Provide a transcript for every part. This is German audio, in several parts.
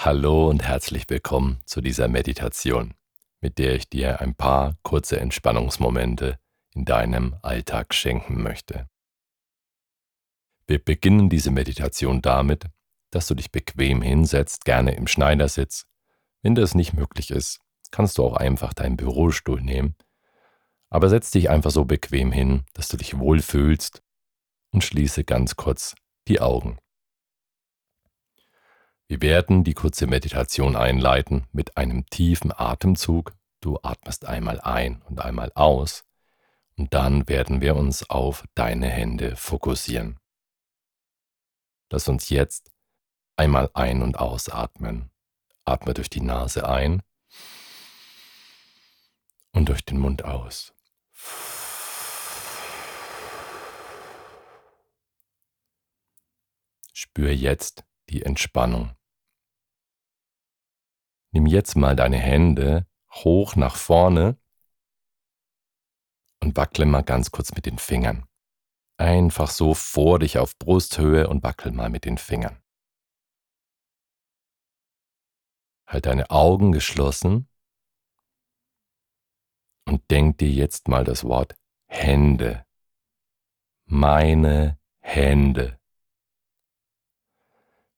Hallo und herzlich willkommen zu dieser Meditation, mit der ich dir ein paar kurze Entspannungsmomente in deinem Alltag schenken möchte. Wir beginnen diese Meditation damit, dass du dich bequem hinsetzt, gerne im Schneidersitz. Wenn das nicht möglich ist, kannst du auch einfach deinen Bürostuhl nehmen. Aber setz dich einfach so bequem hin, dass du dich wohlfühlst und schließe ganz kurz die Augen. Wir werden die kurze Meditation einleiten mit einem tiefen Atemzug. Du atmest einmal ein und einmal aus und dann werden wir uns auf deine Hände fokussieren. Lass uns jetzt einmal ein- und ausatmen. Atme durch die Nase ein und durch den Mund aus. Spür jetzt die Entspannung. Nimm jetzt mal deine Hände hoch nach vorne und wackle mal ganz kurz mit den Fingern. Einfach so vor dich auf Brusthöhe und wackel mal mit den Fingern. Halt deine Augen geschlossen und denk dir jetzt mal das Wort Hände. Meine Hände.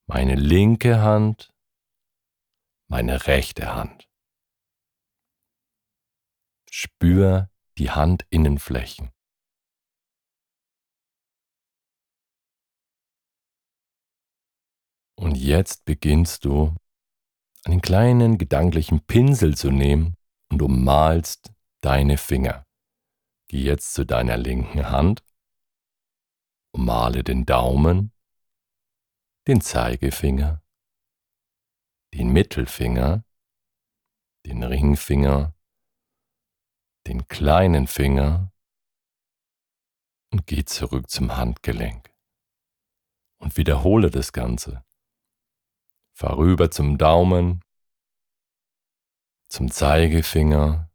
Meine linke Hand meine rechte Hand. Spür die Handinnenflächen. Und jetzt beginnst du, einen kleinen gedanklichen Pinsel zu nehmen und ummalst deine Finger. Geh jetzt zu deiner linken Hand, ummale den Daumen, den Zeigefinger, den Mittelfinger, den Ringfinger, den kleinen Finger und geh zurück zum Handgelenk und wiederhole das Ganze. Fahr rüber zum Daumen, zum Zeigefinger,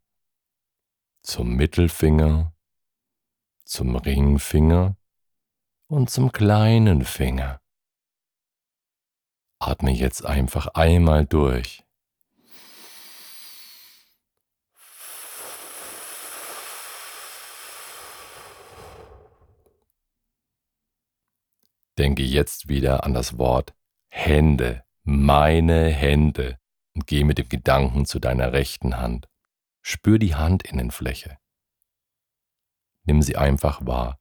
zum Mittelfinger, zum Ringfinger und zum kleinen Finger. Atme jetzt einfach einmal durch. Denke jetzt wieder an das Wort Hände, meine Hände und geh mit dem Gedanken zu deiner rechten Hand. Spür die Handinnenfläche. Nimm sie einfach wahr.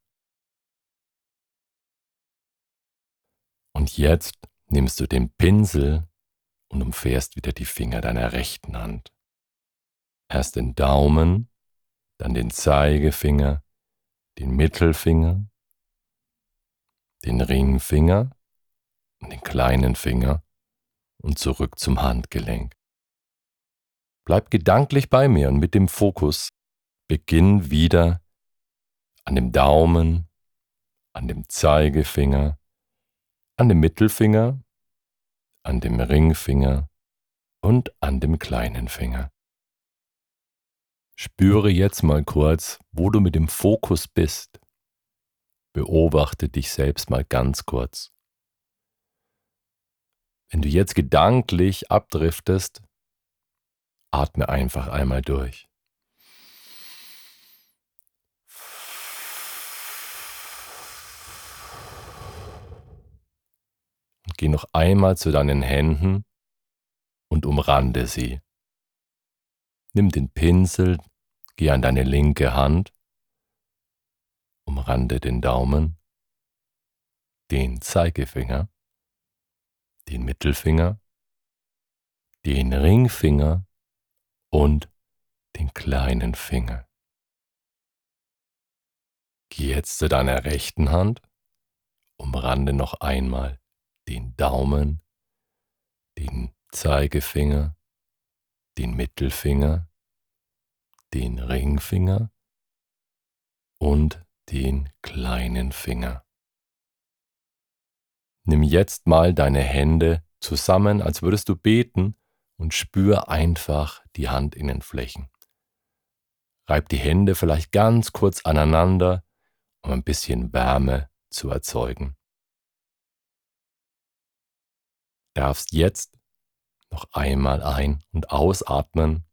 Und jetzt nimmst du den Pinsel und umfährst wieder die Finger deiner rechten Hand. Erst den Daumen, dann den Zeigefinger, den Mittelfinger, den Ringfinger und den kleinen Finger und zurück zum Handgelenk. Bleib gedanklich bei mir und mit dem Fokus beginn wieder an dem Daumen, an dem Zeigefinger, an dem Mittelfinger, an dem Ringfinger und an dem kleinen Finger. Spüre jetzt mal kurz, wo du mit dem Fokus bist. Beobachte dich selbst mal ganz kurz. Wenn du jetzt gedanklich abdriftest, atme einfach einmal durch. Geh noch einmal zu deinen Händen und umrande sie. Nimm den Pinsel, geh an deine linke Hand, umrande den Daumen, den Zeigefinger, den Mittelfinger, den Ringfinger und den kleinen Finger. Geh jetzt zu deiner rechten Hand, umrande noch einmal den Daumen, den Zeigefinger, den Mittelfinger, den Ringfinger und den kleinen Finger. Nimm jetzt mal deine Hände zusammen, als würdest du beten, und spür einfach die Handinnenflächen. Reib die Hände vielleicht ganz kurz aneinander, um ein bisschen Wärme zu erzeugen. Darfst jetzt Noch einmal ein- und ausatmen,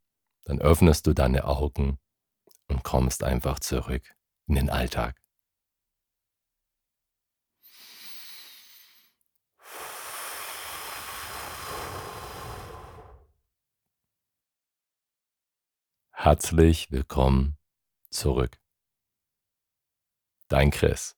dann öffnest du deine Augen und kommst einfach zurück in den Alltag. Herzlich willkommen zurück. Dein Chris.